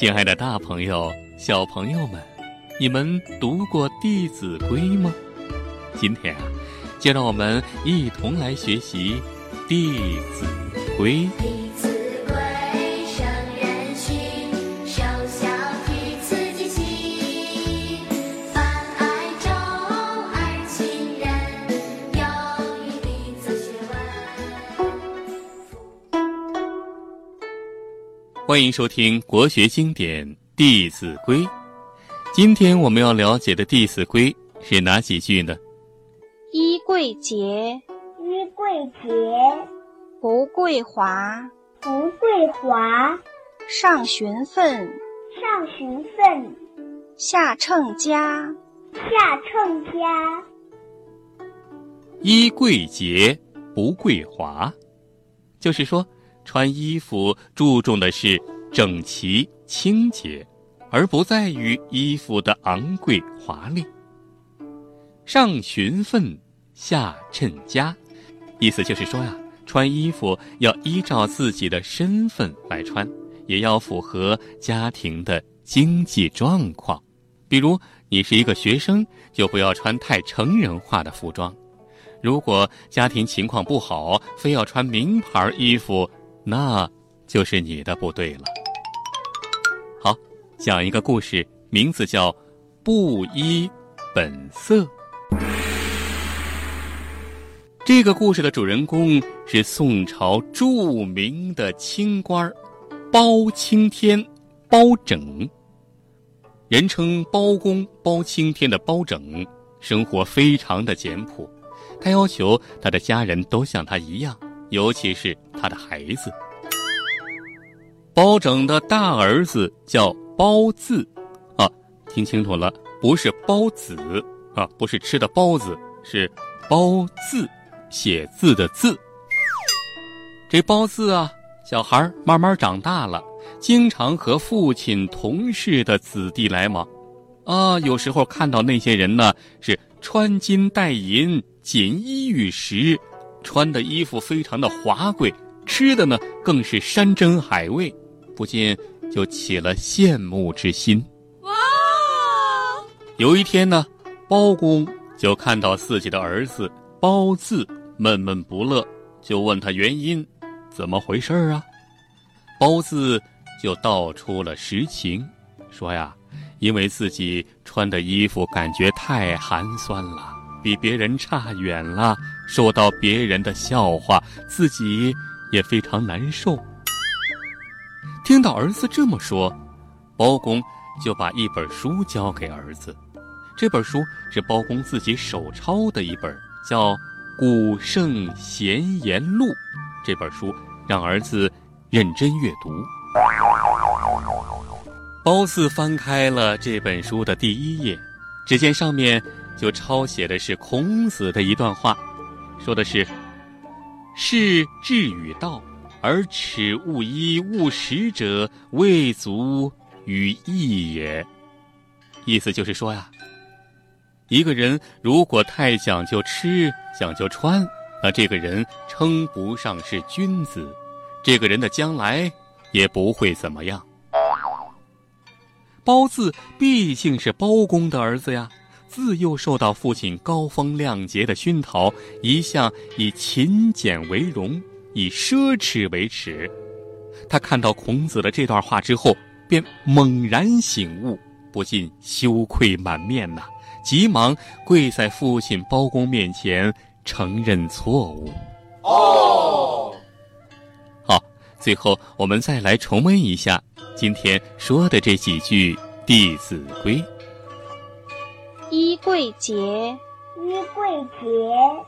亲爱的，大朋友、小朋友们，你们读过《弟子规》吗？今天啊，就让我们一同来学习《弟子规》。欢迎收听国学经典《弟子规》。今天我们要了解的《弟子规》是哪几句呢？衣贵洁，衣贵洁，不贵华，不贵华，上循分，上循分，下称家。下称家。衣贵洁，不贵华，就是说，穿衣服注重的是整齐清洁，而不在于衣服的昂贵华丽。上循分，下称家，意思就是说呀，穿衣服要依照自己的身份来穿，也要符合家庭的经济状况。比如，你是一个学生，就不要穿太成人化的服装。如果家庭情况不好，非要穿名牌衣服，那就是你的不对了。好，讲一个故事，名字叫《布衣本色》。这个故事的主人公是宋朝著名的清官包青天包拯，人称包公、包青天的包拯，生活非常的简朴。他要求他的家人都像他一样，尤其是他的孩子。包拯的大儿子叫包字，啊，听清楚了，不是包子啊，不是吃的包子，是包字，写字的字。这包字啊，小孩儿慢慢长大了，经常和父亲同事的子弟来往，啊，有时候看到那些人呢，是穿金戴银。锦衣玉食，穿的衣服非常的华贵，吃的呢更是山珍海味，不禁就起了羡慕之心。哇！有一天呢，包公就看到自己的儿子包字闷闷不乐，就问他原因，怎么回事啊？包字就道出了实情，说呀，因为自己穿的衣服感觉太寒酸了。比别人差远了，受到别人的笑话，自己也非常难受。听到儿子这么说，包公就把一本书交给儿子。这本书是包公自己手抄的一本，叫《古圣贤言录》。这本书让儿子认真阅读。包四翻开了这本书的第一页，只见上面。就抄写的是孔子的一段话，说的是：“是志与道，而耻勿衣勿食者，未足与义也。”意思就是说呀，一个人如果太讲究吃、讲究穿，那这个人称不上是君子，这个人的将来也不会怎么样。包字毕竟是包公的儿子呀。自幼受到父亲高风亮节的熏陶，一向以勤俭为荣，以奢侈为耻。他看到孔子的这段话之后，便猛然醒悟，不禁羞愧满面呐，急忙跪在父亲包公面前承认错误。哦，好，最后我们再来重温一下今天说的这几句《弟子规》。衣贵洁，衣贵洁，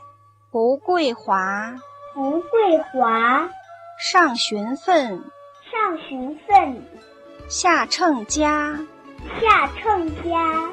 不桂华，不桂华，上旬分，上旬分，下称家。下称家。